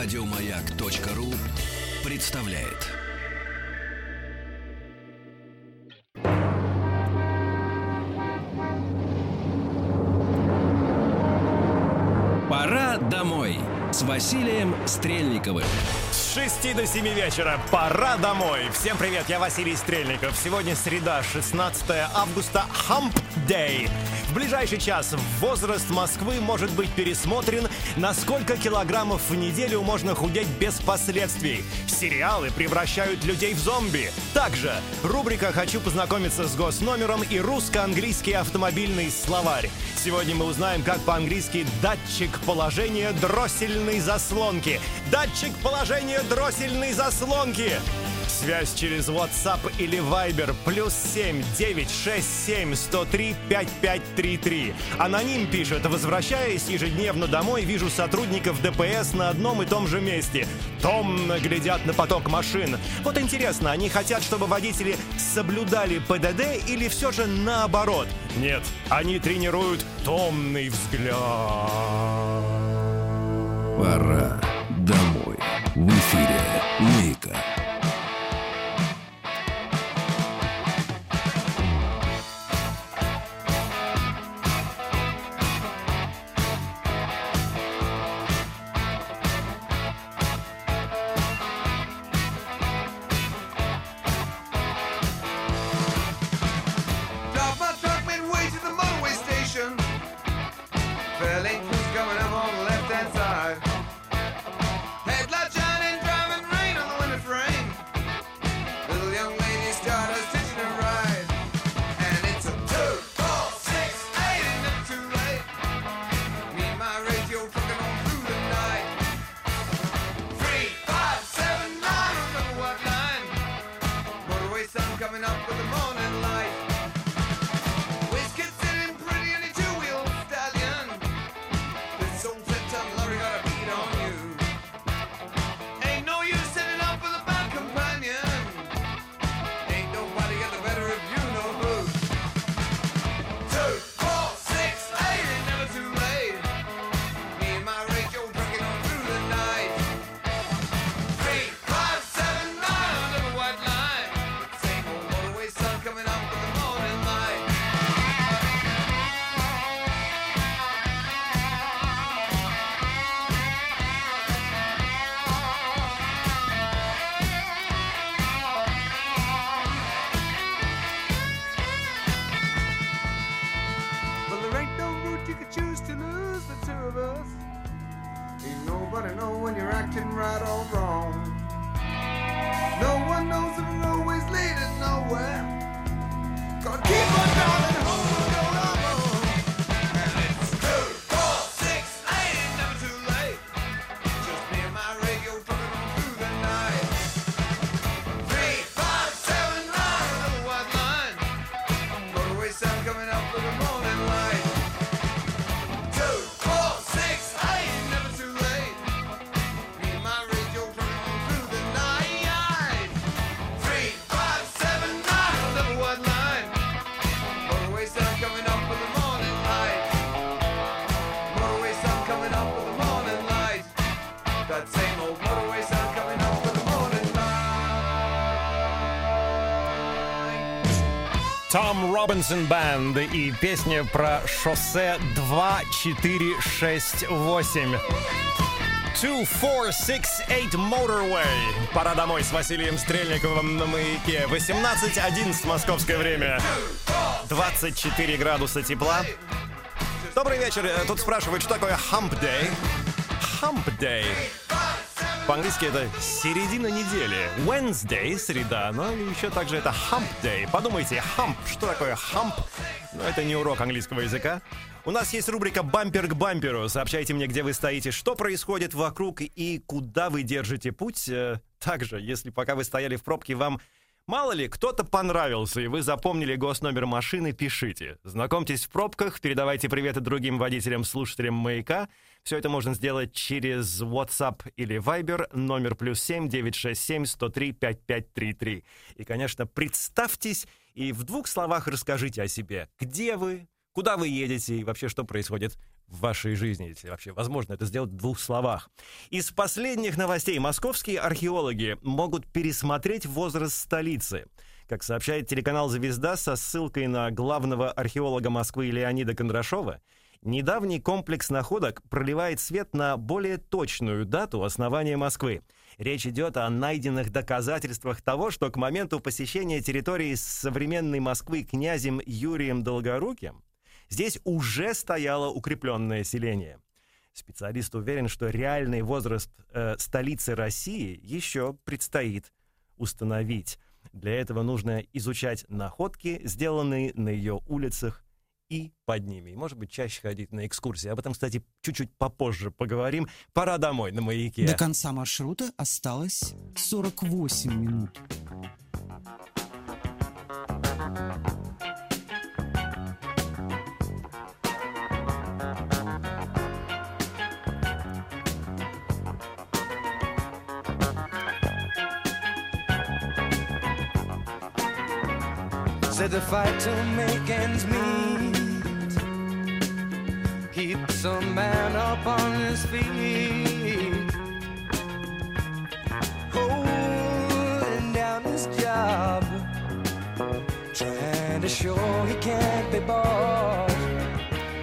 Радиомаяк.ру представляет. Пора домой с Василием Стрельниковым. С 6 до 7 вечера. Пора домой. Всем привет, я Василий Стрельников. Сегодня среда, 16 августа, Hump Day. В ближайший час возраст Москвы может быть пересмотрен, на сколько килограммов в неделю можно худеть без последствий. Сериалы превращают людей в зомби. Также рубрика «Хочу познакомиться с госномером» и русско-английский автомобильный словарь. Сегодня мы узнаем, как по-английски «датчик положения дроссельной заслонки». Датчик положения дроссельной заслонки. Связь через WhatsApp или Viber плюс 7 967 103 5533. Аноним пишет, возвращаясь ежедневно домой, вижу сотрудников ДПС на одном и том же месте. Томно глядят на поток машин. Вот интересно, они хотят, чтобы водители соблюдали ПДД или все же наоборот? Нет, они тренируют томный взгляд. Пора домой. В эфире Мейка. Робинсон Банд и песня про шоссе 2468. 2468 Motorway. Пора домой с Василием Стрельниковым на маяке. 18.11 московское время. 24 градуса тепла. Добрый вечер. Э, Тут спрашивают, что такое Hump Day. Hump Day. По-английски это середина недели. Wednesday, среда, но еще также это Hump Day. Подумайте, hump, что такое hump? Ну, это не урок английского языка. У нас есть рубрика «Бампер к бамперу». Сообщайте мне, где вы стоите, что происходит вокруг и куда вы держите путь. Э, Также, если пока вы стояли в пробке, вам Мало ли, кто-то понравился, и вы запомнили госномер машины, пишите. Знакомьтесь в пробках, передавайте приветы другим водителям, слушателям «Маяка». Все это можно сделать через WhatsApp или Viber, номер плюс 7 967 103 5533. И, конечно, представьтесь и в двух словах расскажите о себе. Где вы, куда вы едете и вообще что происходит в вашей жизни, если вообще возможно это сделать в двух словах. Из последних новостей московские археологи могут пересмотреть возраст столицы. Как сообщает телеканал «Звезда» со ссылкой на главного археолога Москвы Леонида Кондрашова, недавний комплекс находок проливает свет на более точную дату основания Москвы. Речь идет о найденных доказательствах того, что к моменту посещения территории современной Москвы князем Юрием Долгоруким здесь уже стояло укрепленное селение. Специалист уверен, что реальный возраст э, столицы России еще предстоит установить. Для этого нужно изучать находки, сделанные на ее улицах и под ними. И, может быть, чаще ходить на экскурсии. Об этом, кстати, чуть-чуть попозже поговорим. Пора домой на маяке. До конца маршрута осталось 48 минут. Said the fight to make ends meet keeps a man up on his feet, holding down his job, trying to show he can't be bought.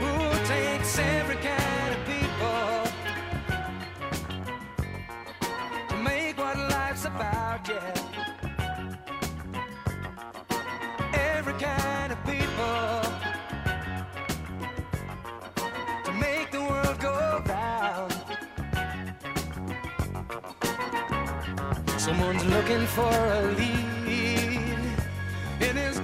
Who takes every for a lead. In his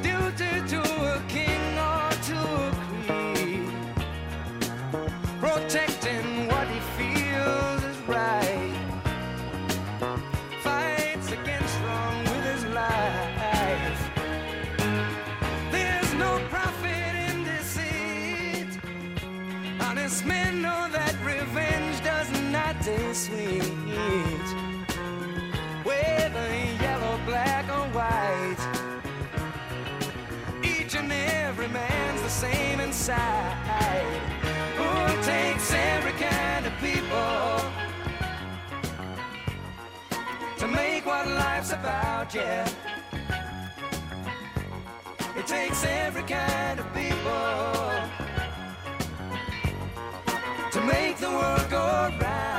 about? Yeah. It takes every kind of people to make the world go round.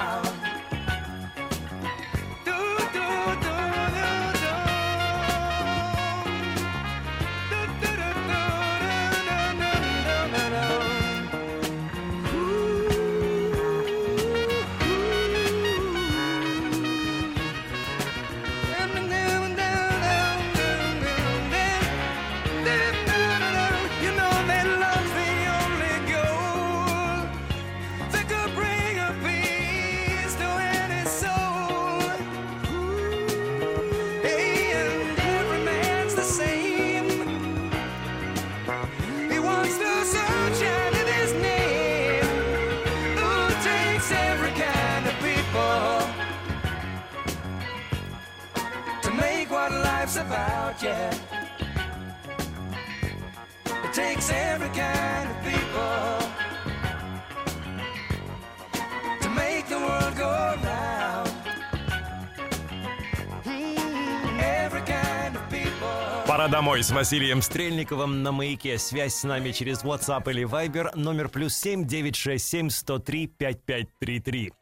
Домой с Василием Стрельниковым на маяке. Связь с нами через WhatsApp или Viber номер плюс семь девять шесть семь сто три пять пять три три.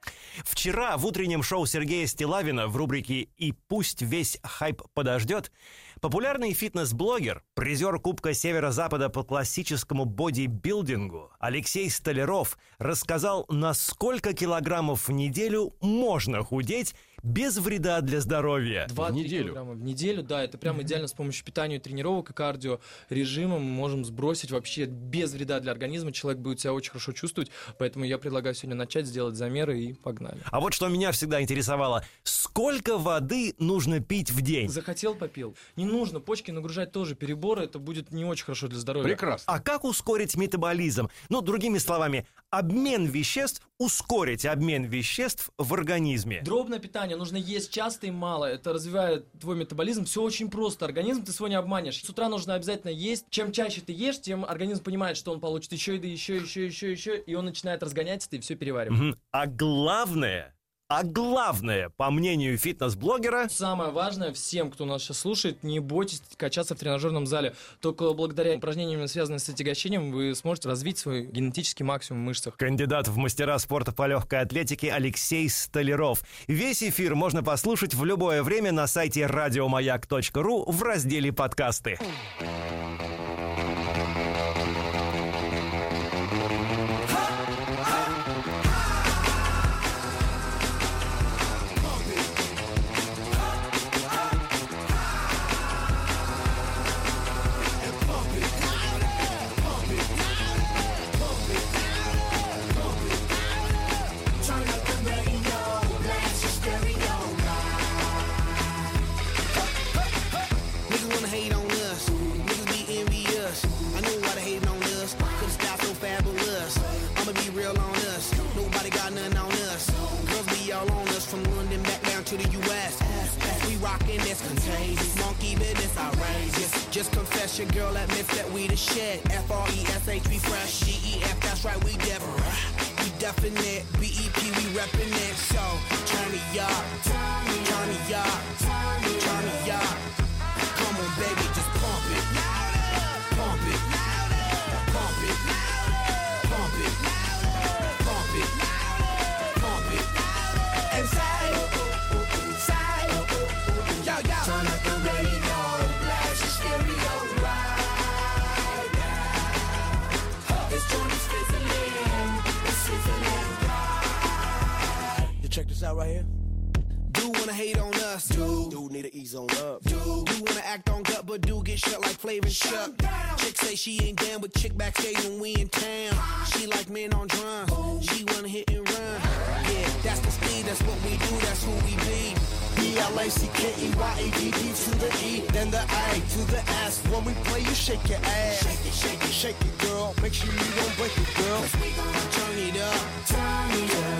Вчера в утреннем шоу Сергея Стилавина в рубрике «И пусть весь хайп подождет» популярный фитнес-блогер, призер Кубка Северо-Запада по классическому бодибилдингу Алексей Столяров рассказал, на сколько килограммов в неделю можно худеть без вреда для здоровья. 2 В неделю? в неделю, да, это прям идеально с помощью питания, тренировок и кардио режима мы можем сбросить вообще без вреда для организма. Человек будет себя очень хорошо чувствовать, поэтому я предлагаю сегодня начать, сделать замеры и погнали. А вот что меня всегда интересовало, сколько воды нужно пить в день? Захотел, попил. Не нужно почки нагружать тоже переборы, это будет не очень хорошо для здоровья. Прекрасно. А как ускорить метаболизм? Ну, другими словами, обмен веществ, ускорить обмен веществ в организме. Дробное питание питания, нужно есть часто и мало. Это развивает твой метаболизм. Все очень просто. Организм ты свой не обманешь. С утра нужно обязательно есть. Чем чаще ты ешь, тем организм понимает, что он получит еще еды, еще, еще, еще, еще, и он начинает разгоняться, и все переваривать. А главное, а главное, по мнению фитнес-блогера, Самое важное всем, кто нас сейчас слушает, не бойтесь качаться в тренажерном зале. Только благодаря упражнениям, связанным с отягощением, вы сможете развить свой генетический максимум в мышцах. кандидат в мастера спорта по легкой атлетике Алексей Столяров. Весь эфир можно послушать в любое время на сайте радиомаяк.ру в разделе подкасты. Real on us. Nobody got nothing on us. Girls be all on us from London back down to the US. We rockin' this contagious. Monkey business outrageous. Just confess your girl admits that we the shit. F-R-E-S-H, we fresh. G-E-F, that's right, we different. We definite. B-E-P, we reppin' it. So, turn me up. Turn me up. Turn me up. Come on, baby, just pump it. This out right here. Do wanna hate on us, do. Do need to ease on up, do. Do wanna act on gut, but do get shut like Flavor Shut. Chick say she ain't down with chick backstage when we in town. She like men on drums, she wanna hit and run. Yeah, that's the speed, that's what we do, that's who we be. B-L-A-C-K-E-Y-A-D-D to the E, then the A to the S. When we play, you shake your ass. Shake it, shake it, shake it, girl. Make sure you don't break it, girl. Cause we gon' turn it up, turn it up,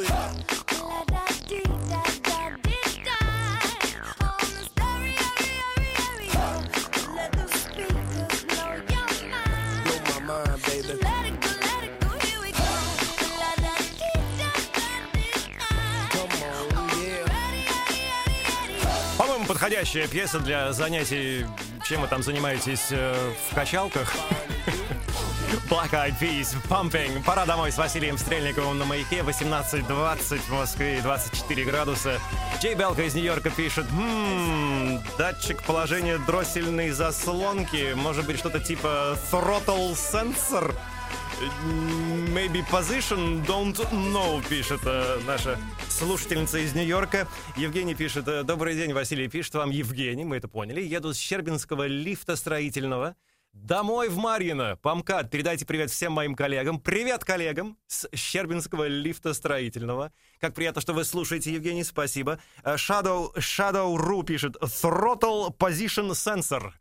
it. Подходящая пьеса для занятий, чем вы там занимаетесь э, в качалках. Black Eyed Peas, Pumping. Пора домой с Василием Стрельниковым на маяке. 18.20 в Москве и 24 градуса. Джей Белка из Нью-Йорка пишет, «М, датчик положения дроссельной заслонки. Может быть, что-то типа throttle sensor? Maybe position, don't know, пишет э, наша слушательница из Нью-Йорка. Евгений пишет, э, добрый день, Василий, пишет вам Евгений, мы это поняли. Еду с Щербинского лифта строительного. Домой в Марьино. Памкат, передайте привет всем моим коллегам. Привет коллегам с Щербинского лифта строительного. Как приятно, что вы слушаете, Евгений, спасибо. Э, Shadow, Shadow.ru пишет Throttle Position Sensor.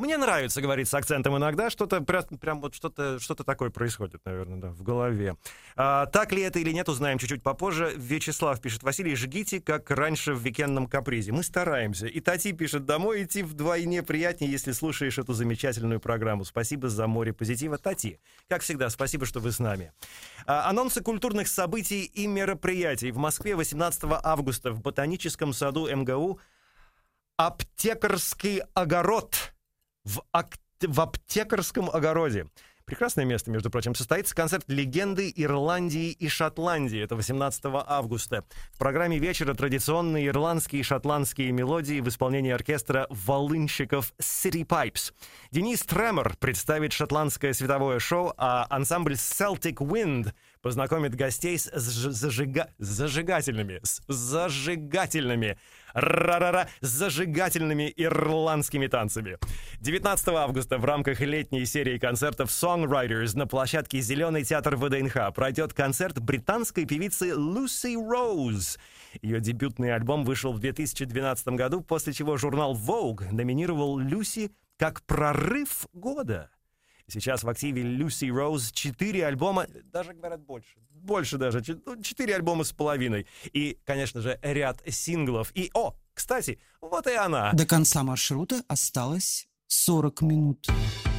Мне нравится говорить с акцентом иногда, что-то прям, прям вот что-то что такое происходит, наверное, да, в голове. А, так ли это или нет, узнаем чуть-чуть попозже. Вячеслав пишет, Василий, жгите, как раньше в викендном капризе. Мы стараемся. И Тати пишет, домой идти вдвойне приятнее, если слушаешь эту замечательную программу. Спасибо за море позитива. Тати, как всегда, спасибо, что вы с нами. А, анонсы культурных событий и мероприятий. В Москве 18 августа в Ботаническом саду МГУ аптекарский огород в, ак- в аптекарском огороде. прекрасное место, между прочим, состоится концерт легенды Ирландии и Шотландии. Это 18 августа. В программе вечера традиционные ирландские и шотландские мелодии в исполнении оркестра волынщиков City Pipes. Денис Тремор представит шотландское световое шоу, а ансамбль Celtic Wind познакомит гостей с заж- зажига- зажигательными, с зажигательными, ра-ра-ра, зажигательными ирландскими танцами. 19 августа в рамках летней серии концертов Songwriters на площадке Зеленый театр ВДНХ пройдет концерт британской певицы Люси Роуз. Ее дебютный альбом вышел в 2012 году, после чего журнал Vogue номинировал Люси как прорыв года. Сейчас в активе Люси Роуз четыре альбома, даже говорят больше, больше даже, чет- ну, четыре альбома с половиной. И, конечно же, ряд синглов. И, о, кстати, вот и она. До конца маршрута осталось 40 минут. I'm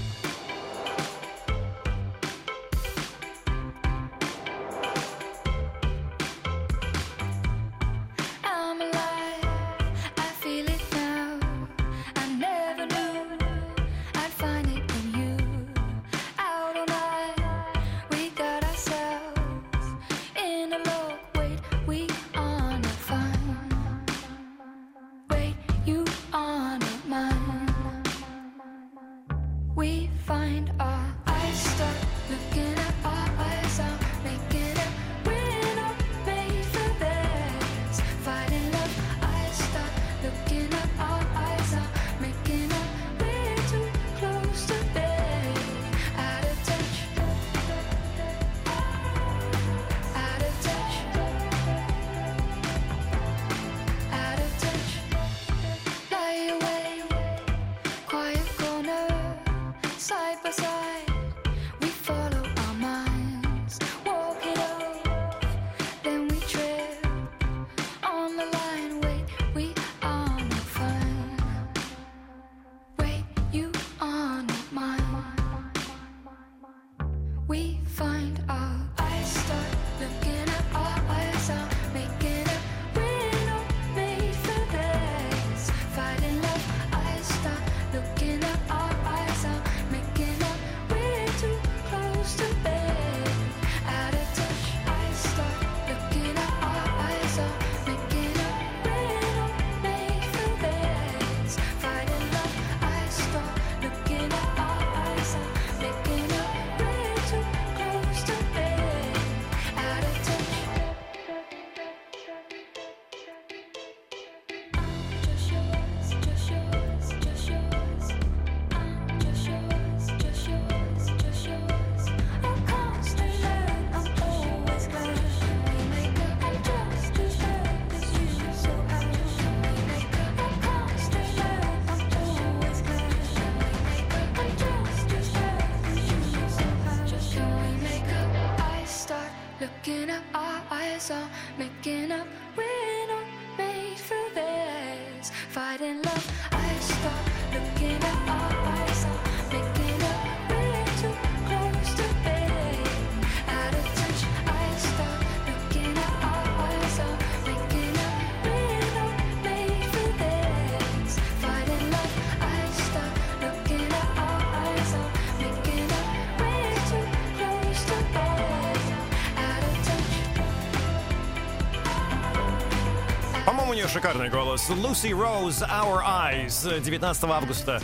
шикарный голос. Lucy Rose, Our Eyes, 19 августа.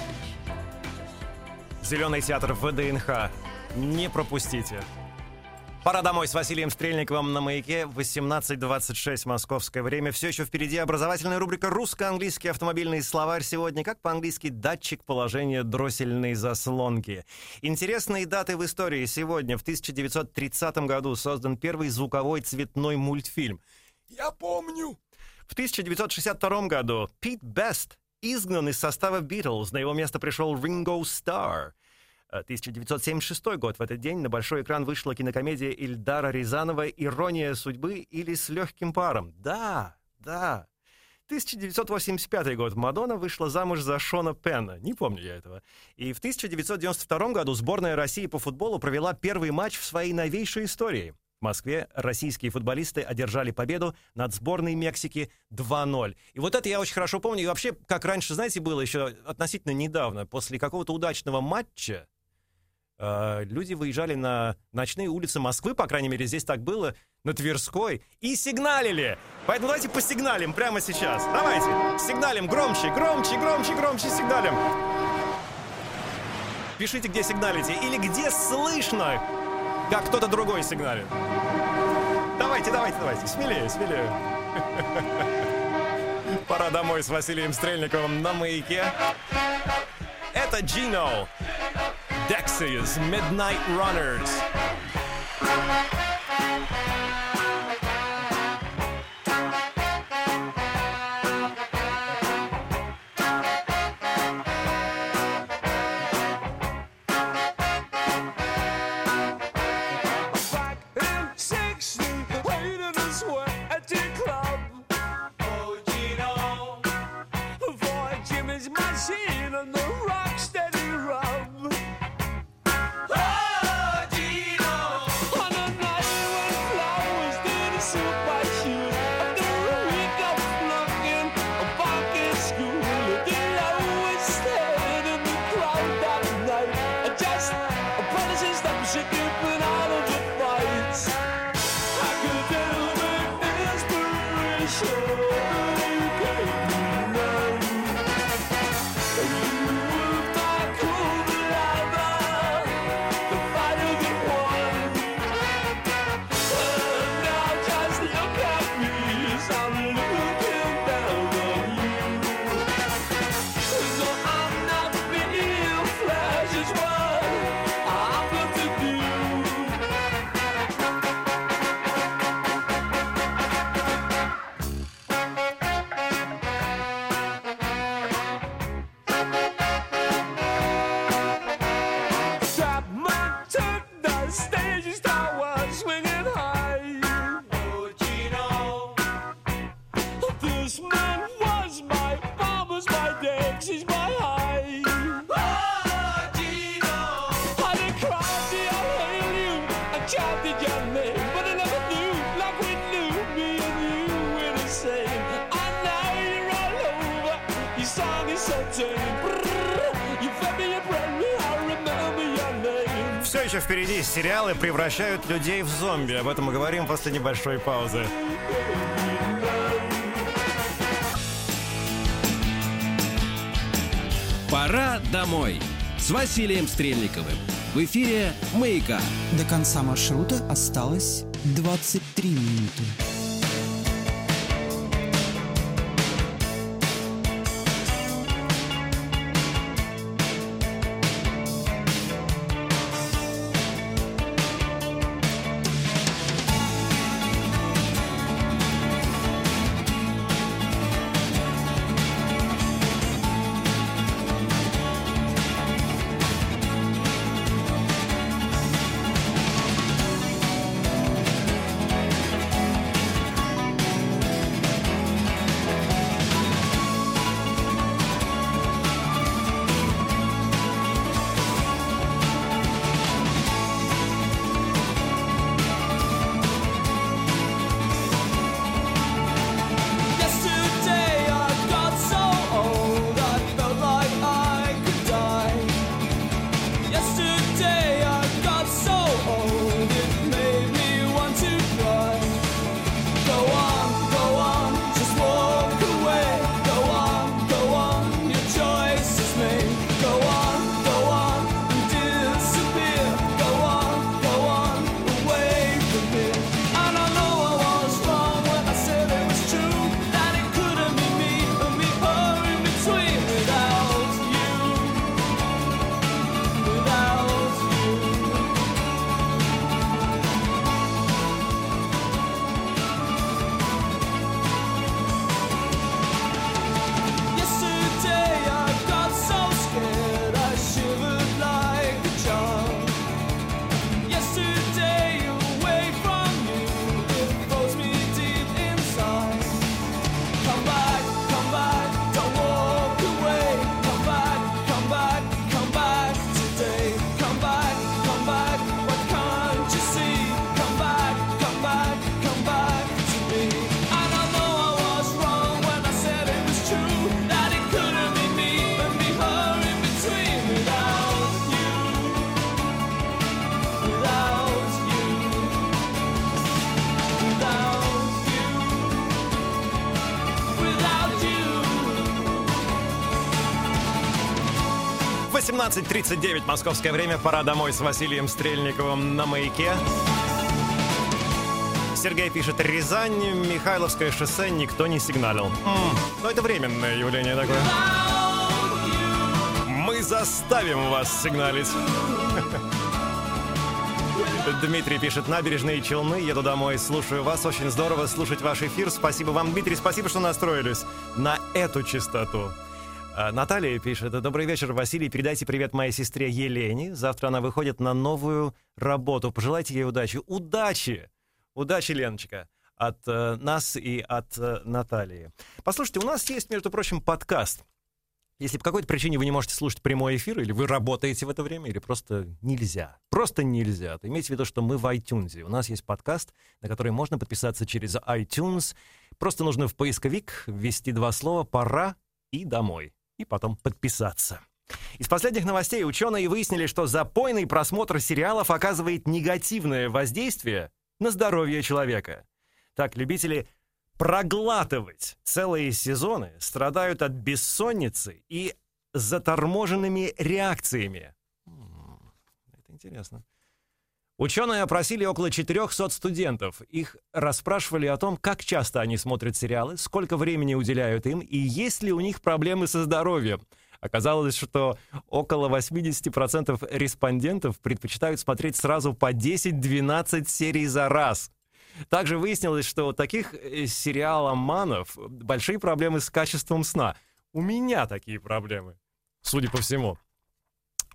Зеленый театр ВДНХ. Не пропустите. Пора домой с Василием Стрельниковым на маяке. 18.26 московское время. Все еще впереди образовательная рубрика «Русско-английский автомобильный словарь». Сегодня как по-английски «датчик положения дроссельной заслонки». Интересные даты в истории. Сегодня, в 1930 году, создан первый звуковой цветной мультфильм. Я помню. В 1962 году Пит Бест изгнан из состава Beatles. На его место пришел Ринго Старр. Э, 1976 год. В этот день на большой экран вышла кинокомедия Ильдара Рязанова «Ирония судьбы» или «С легким паром». Да, да. 1985 год. Мадонна вышла замуж за Шона Пенна. Не помню я этого. И в 1992 году сборная России по футболу провела первый матч в своей новейшей истории. В Москве российские футболисты одержали победу над сборной Мексики 2-0. И вот это я очень хорошо помню. И вообще, как раньше, знаете, было еще относительно недавно, после какого-то удачного матча, э, люди выезжали на ночные улицы Москвы, по крайней мере, здесь так было, на Тверской, и сигналили. Поэтому давайте посигналим прямо сейчас. Давайте, сигналим громче, громче, громче, громче сигналим. Пишите, где сигналите, или где слышно, как кто-то другой сигналит. Давайте, давайте, давайте, смелее, смелее. Пора домой с Василием Стрельниковым на маяке. Это Gino. Dexys Midnight Runners. Chanted your name, but I never knew like we knew me and you were the same. And now you're all over, your song is so tame. Brrr, You fed me, you bred me, I remember your name. Все еще впереди сериалы превращают людей в зомби. Об этом мы говорим после небольшой паузы. Пора домой с Василием Стрельниковым. В эфире «Маяка». До конца маршрута осталось 23 минуты. 18.39 московское время. Пора домой с Василием Стрельниковым на маяке. Сергей пишет, Рязань, Михайловское шоссе никто не сигналил. М, ну, это временное явление такое. Мы заставим вас сигналить. Дмитрий пишет, набережные Челны, еду домой, слушаю вас, очень здорово слушать ваш эфир. Спасибо вам, Дмитрий, спасибо, что настроились на эту частоту. А, Наталья пишет, добрый вечер, Василий, передайте привет моей сестре Елене. Завтра она выходит на новую работу. Пожелайте ей удачи. Удачи! Удачи, Леночка! От э, нас и от э, Натальи. Послушайте, у нас есть, между прочим, подкаст. Если по какой-то причине вы не можете слушать прямой эфир, или вы работаете в это время, или просто нельзя, просто нельзя, то имейте в виду, что мы в iTunes. У нас есть подкаст, на который можно подписаться через iTunes. Просто нужно в поисковик ввести два слова «пора» и «домой», и потом подписаться. Из последних новостей ученые выяснили, что запойный просмотр сериалов оказывает негативное воздействие на здоровье человека. Так, любители проглатывать целые сезоны страдают от бессонницы и заторможенными реакциями. Это интересно. Ученые опросили около 400 студентов. Их расспрашивали о том, как часто они смотрят сериалы, сколько времени уделяют им и есть ли у них проблемы со здоровьем. Оказалось, что около 80% респондентов предпочитают смотреть сразу по 10-12 серий за раз. Также выяснилось, что у таких э, сериаломанов большие проблемы с качеством сна. У меня такие проблемы, судя по всему.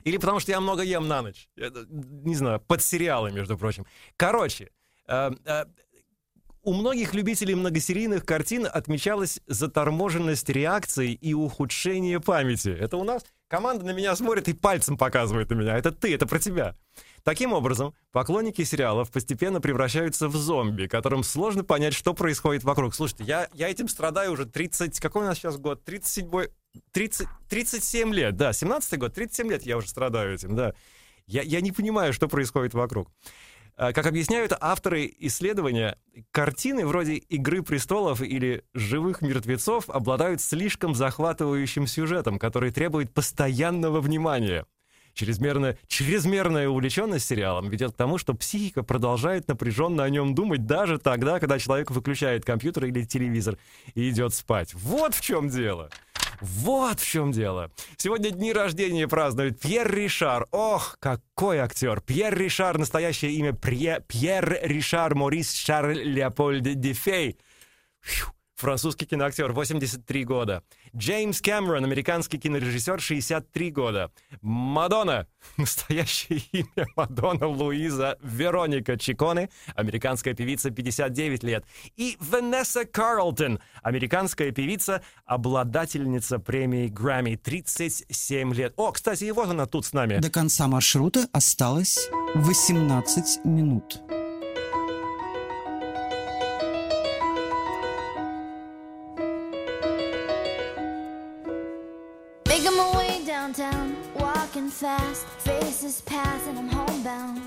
Или потому что я много ем на ночь. Э, Не знаю, под сериалы, между прочим. Короче, э, э, у многих любителей многосерийных картин отмечалась заторможенность реакций и ухудшение памяти. Это у нас команда на меня смотрит и пальцем показывает на меня. Это ты, это про тебя. Таким образом, поклонники сериалов постепенно превращаются в зомби, которым сложно понять, что происходит вокруг. Слушайте, я, я этим страдаю уже 30... Какой у нас сейчас год? 37... 30, 37 лет, да, 17 год, 37 лет я уже страдаю этим, да. Я, я не понимаю, что происходит вокруг. А, Как объясняют авторы исследования, картины вроде «Игры престолов» или «Живых мертвецов» обладают слишком захватывающим сюжетом, который требует постоянного внимания. Чрезмерная, чрезмерная увлеченность сериалом ведет к тому, что психика продолжает напряженно о нем думать даже тогда, когда человек выключает компьютер или телевизор и идет спать. Вот в чем дело. Вот в чем дело. Сегодня дни рождения празднует Пьер Ришар. Ох, какой актер. Пьер Ришар, настоящее имя Пье- Пьер Ришар Морис Шарль Леопольд Дефей. Фью. Французский киноактер, 83 года. Джеймс Кэмерон, американский кинорежиссер, 63 года. Мадонна, настоящее имя Мадонна Луиза Вероника Чиконе, американская певица, 59 лет. И Ванесса Карлтон, американская певица, обладательница премии Грэмми, 37 лет. О, кстати, и вот она тут с нами. До конца маршрута осталось 18 минут. Fast, faces pass, and I'm homebound.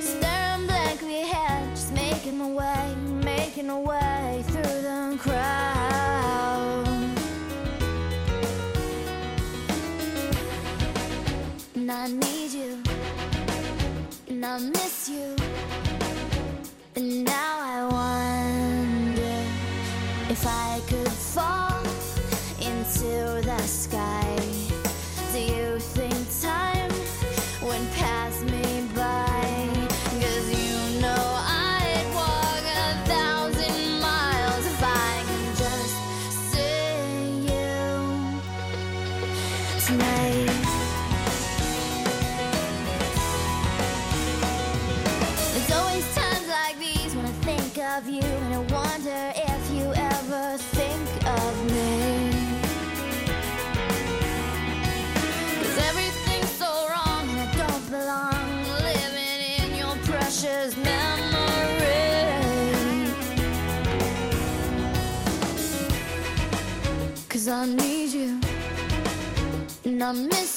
Staring blankly ahead, just making my way, making my way through the crowd. And I need you, and I miss you, some mistake.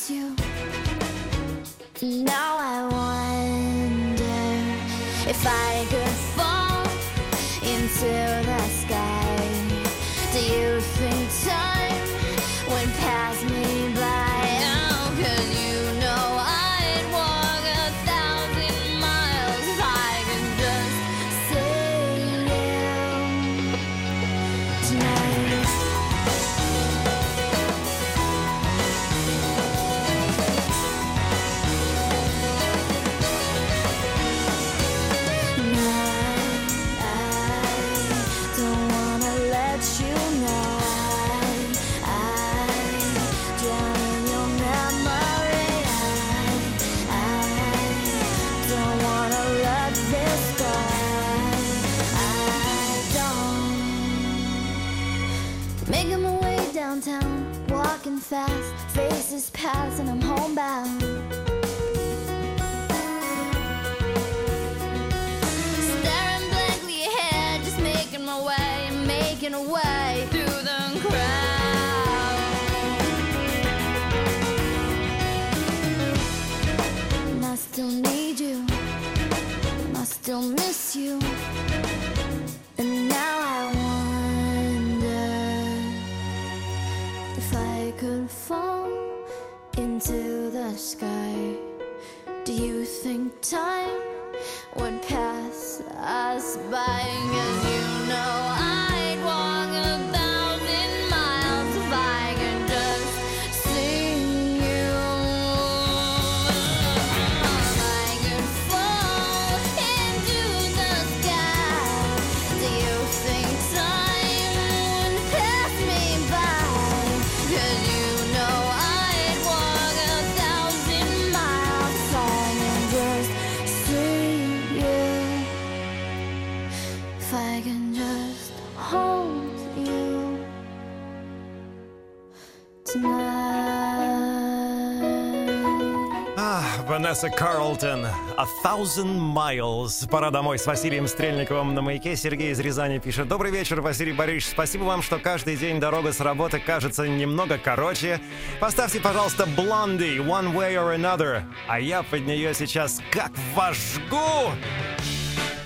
Льюиса Карлтон «A Thousand Miles». Пора домой с Василием Стрельниковым на маяке. Сергей из Рязани пишет. Добрый вечер, Василий Борисович. Спасибо вам, что каждый день дорога с работы кажется немного короче. Поставьте, пожалуйста, Блонди «One Way or Another». А я под нее сейчас как вожгу.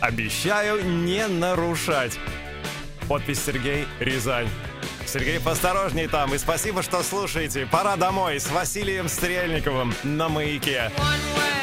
Обещаю не нарушать. Подпись Сергей Рязань. Сергей, осторожней там. И спасибо, что слушаете. Пора домой с Василием Стрельниковым на маяке. One way.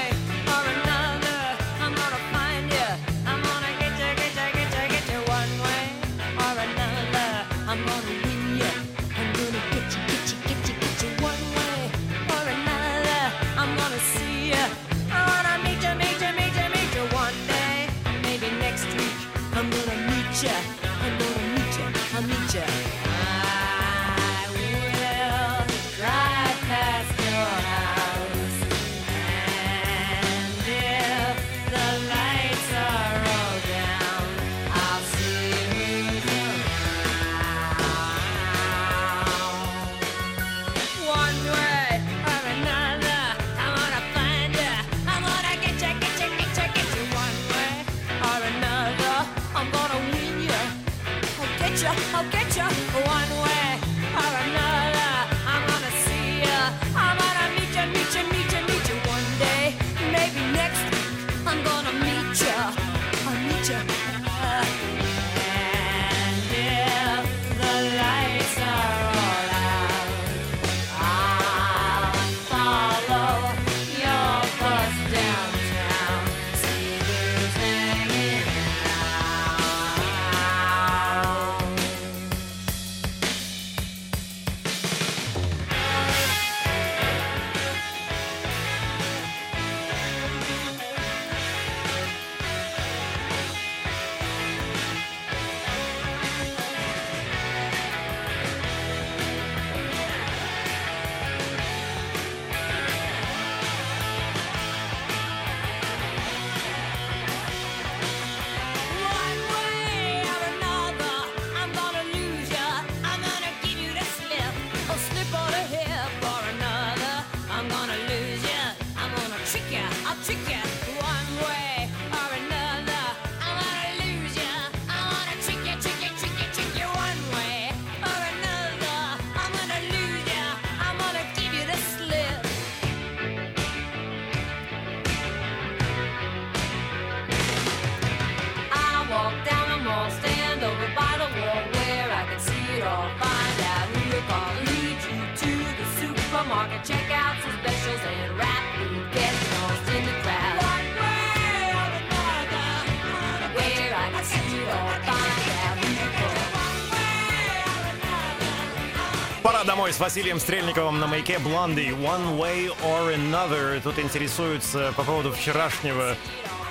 домой с Василием Стрельниковым на маяке Бланды. One way or another. Тут интересуются по поводу вчерашнего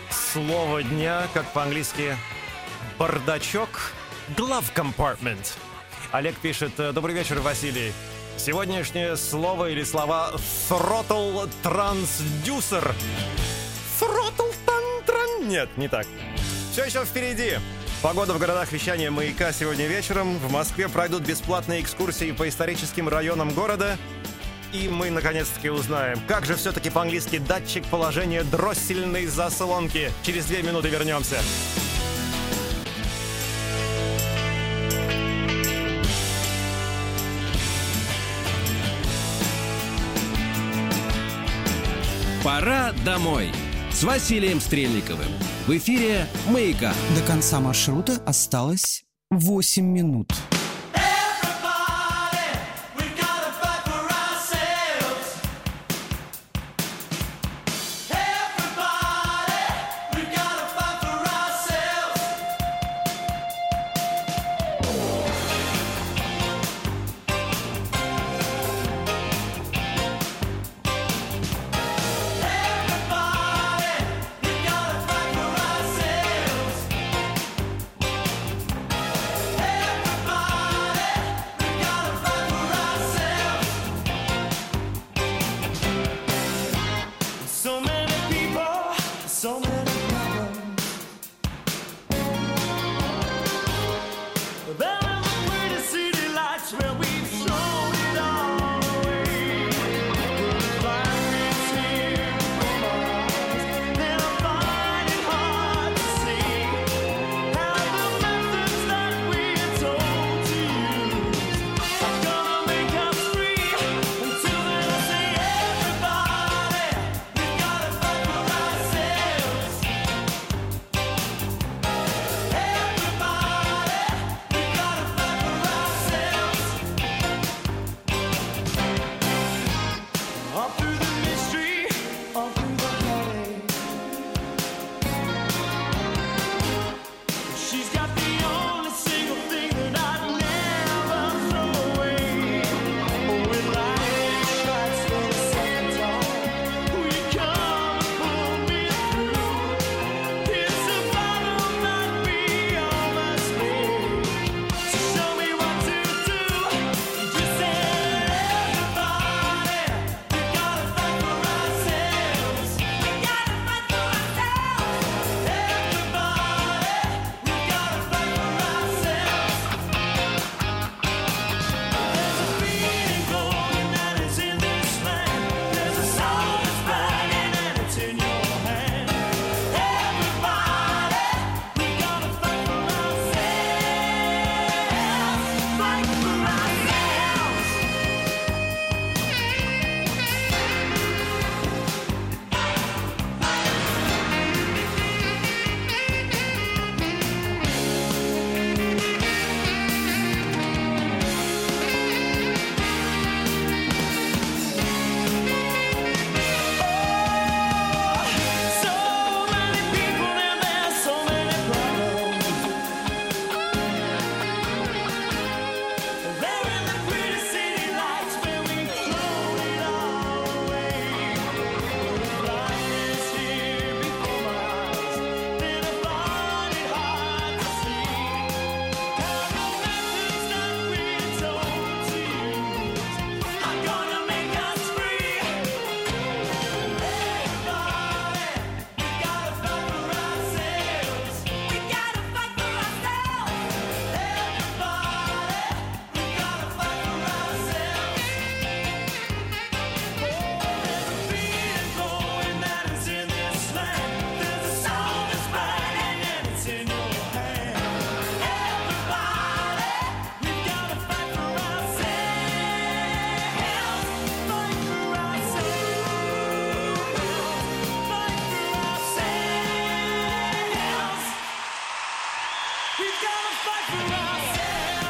слова дня, как по-английски бардачок, glove compartment. Олег пишет, «Э, добрый вечер, Василий. Сегодняшнее слово или слова throttle transducer. Throttle tan. Нет, не так. Все еще впереди. Погода в городах вещания «Маяка» сегодня вечером. В Москве пройдут бесплатные экскурсии по историческим районам города. И мы наконец-таки узнаем, как же все-таки по-английски датчик положения дроссельной заслонки. Через две минуты вернемся. Пора домой с Василием Стрельниковым. В эфире «Маяка». До конца маршрута осталось 8 минут.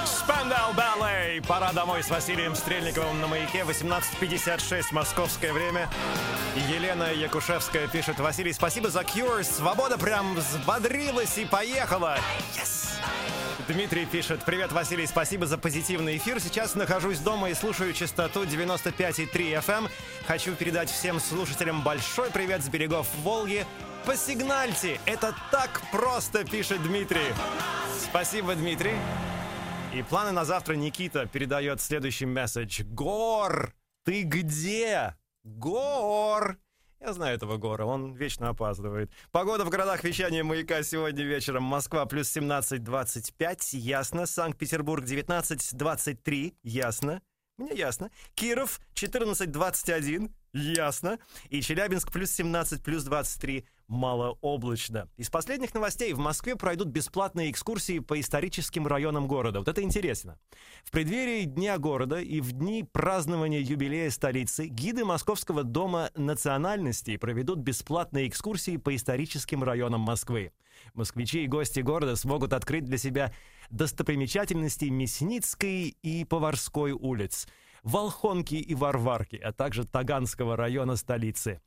Spandau Ballet. Пора домой с Василием Стрельниковым на маяке. 18.56 московское время. Елена Якушевская пишет. Василий, спасибо за Cure. Свобода прям взбодрилась и поехала. Yes! Дмитрий пишет. Привет, Василий, спасибо за позитивный эфир. Сейчас нахожусь дома и слушаю частоту 95,3 FM. Хочу передать всем слушателям большой привет с берегов Волги. Посигнальте! Это так просто, пишет Дмитрий. Спасибо, Дмитрий. И планы на завтра Никита передает следующий месседж. Гор, ты где? Гор! Я знаю этого Гора, он вечно опаздывает. Погода в городах вещания маяка сегодня вечером. Москва плюс 17-25, ясно. Санкт-Петербург 19-23, ясно. Мне ясно. Киров 14-21, ясно. И Челябинск плюс 17, плюс 23, малооблачно. Из последних новостей в Москве пройдут бесплатные экскурсии по историческим районам города. Вот это интересно. В преддверии Дня города и в дни празднования юбилея столицы гиды Московского дома национальностей проведут бесплатные экскурсии по историческим районам Москвы. Москвичи и гости города смогут открыть для себя достопримечательности Мясницкой и Поварской улиц, Волхонки и Варварки, а также Таганского района столицы.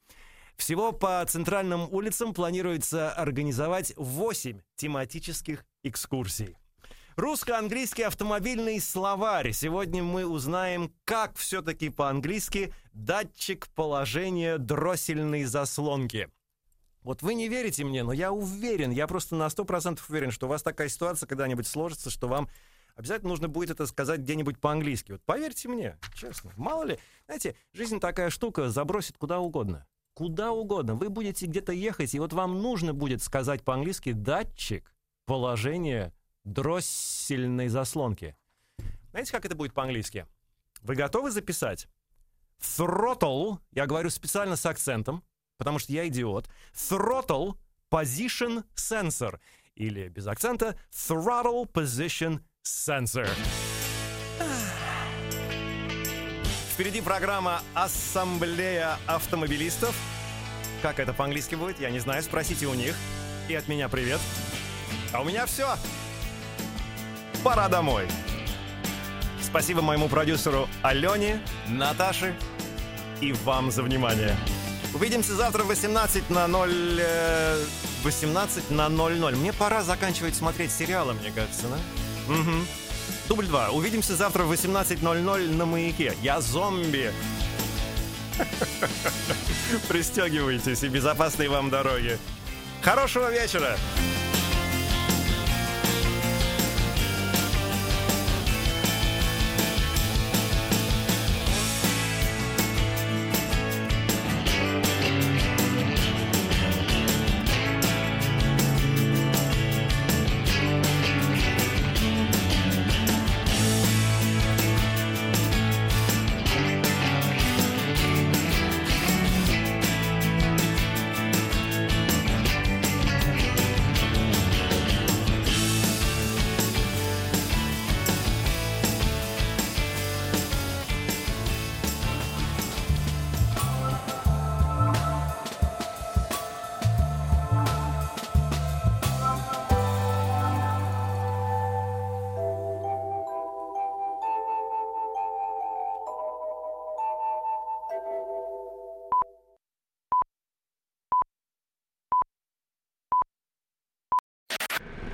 Всего по центральным улицам планируется организовать 8 тематических экскурсий. Русско-английский автомобильный словарь. Сегодня мы узнаем, как все-таки по-английски датчик положения дроссельной заслонки. Вот вы не верите мне, но я уверен, я просто на 100% уверен, что у вас такая ситуация когда-нибудь сложится, что вам обязательно нужно будет это сказать где-нибудь по-английски. Вот поверьте мне, честно. Мало ли, знаете, жизнь такая штука, забросит куда угодно. Куда угодно. Вы будете где-то ехать, и вот вам нужно будет сказать по-английски датчик положения дроссельной заслонки. Знаете, как это будет по-английски? Вы готовы записать? Throttle, я говорю специально с акцентом, потому что я идиот. Throttle Position Sensor. Или без акцента Throttle Position Sensor. Впереди программа «Ассамблея автомобилистов». Как это по-английски будет, я не знаю, спросите у них. И от меня привет. А у меня все. Пора домой. Спасибо моему продюсеру Алене, Наташе и вам за внимание. Увидимся завтра в 18 на 0... э, 18 на 00. Мне пора заканчивать смотреть сериалы, мне кажется, да? Угу. Дубль 2. Увидимся завтра в 18.00 на маяке. Я зомби. Пристегивайтесь и безопасной вам дороги. Хорошего вечера!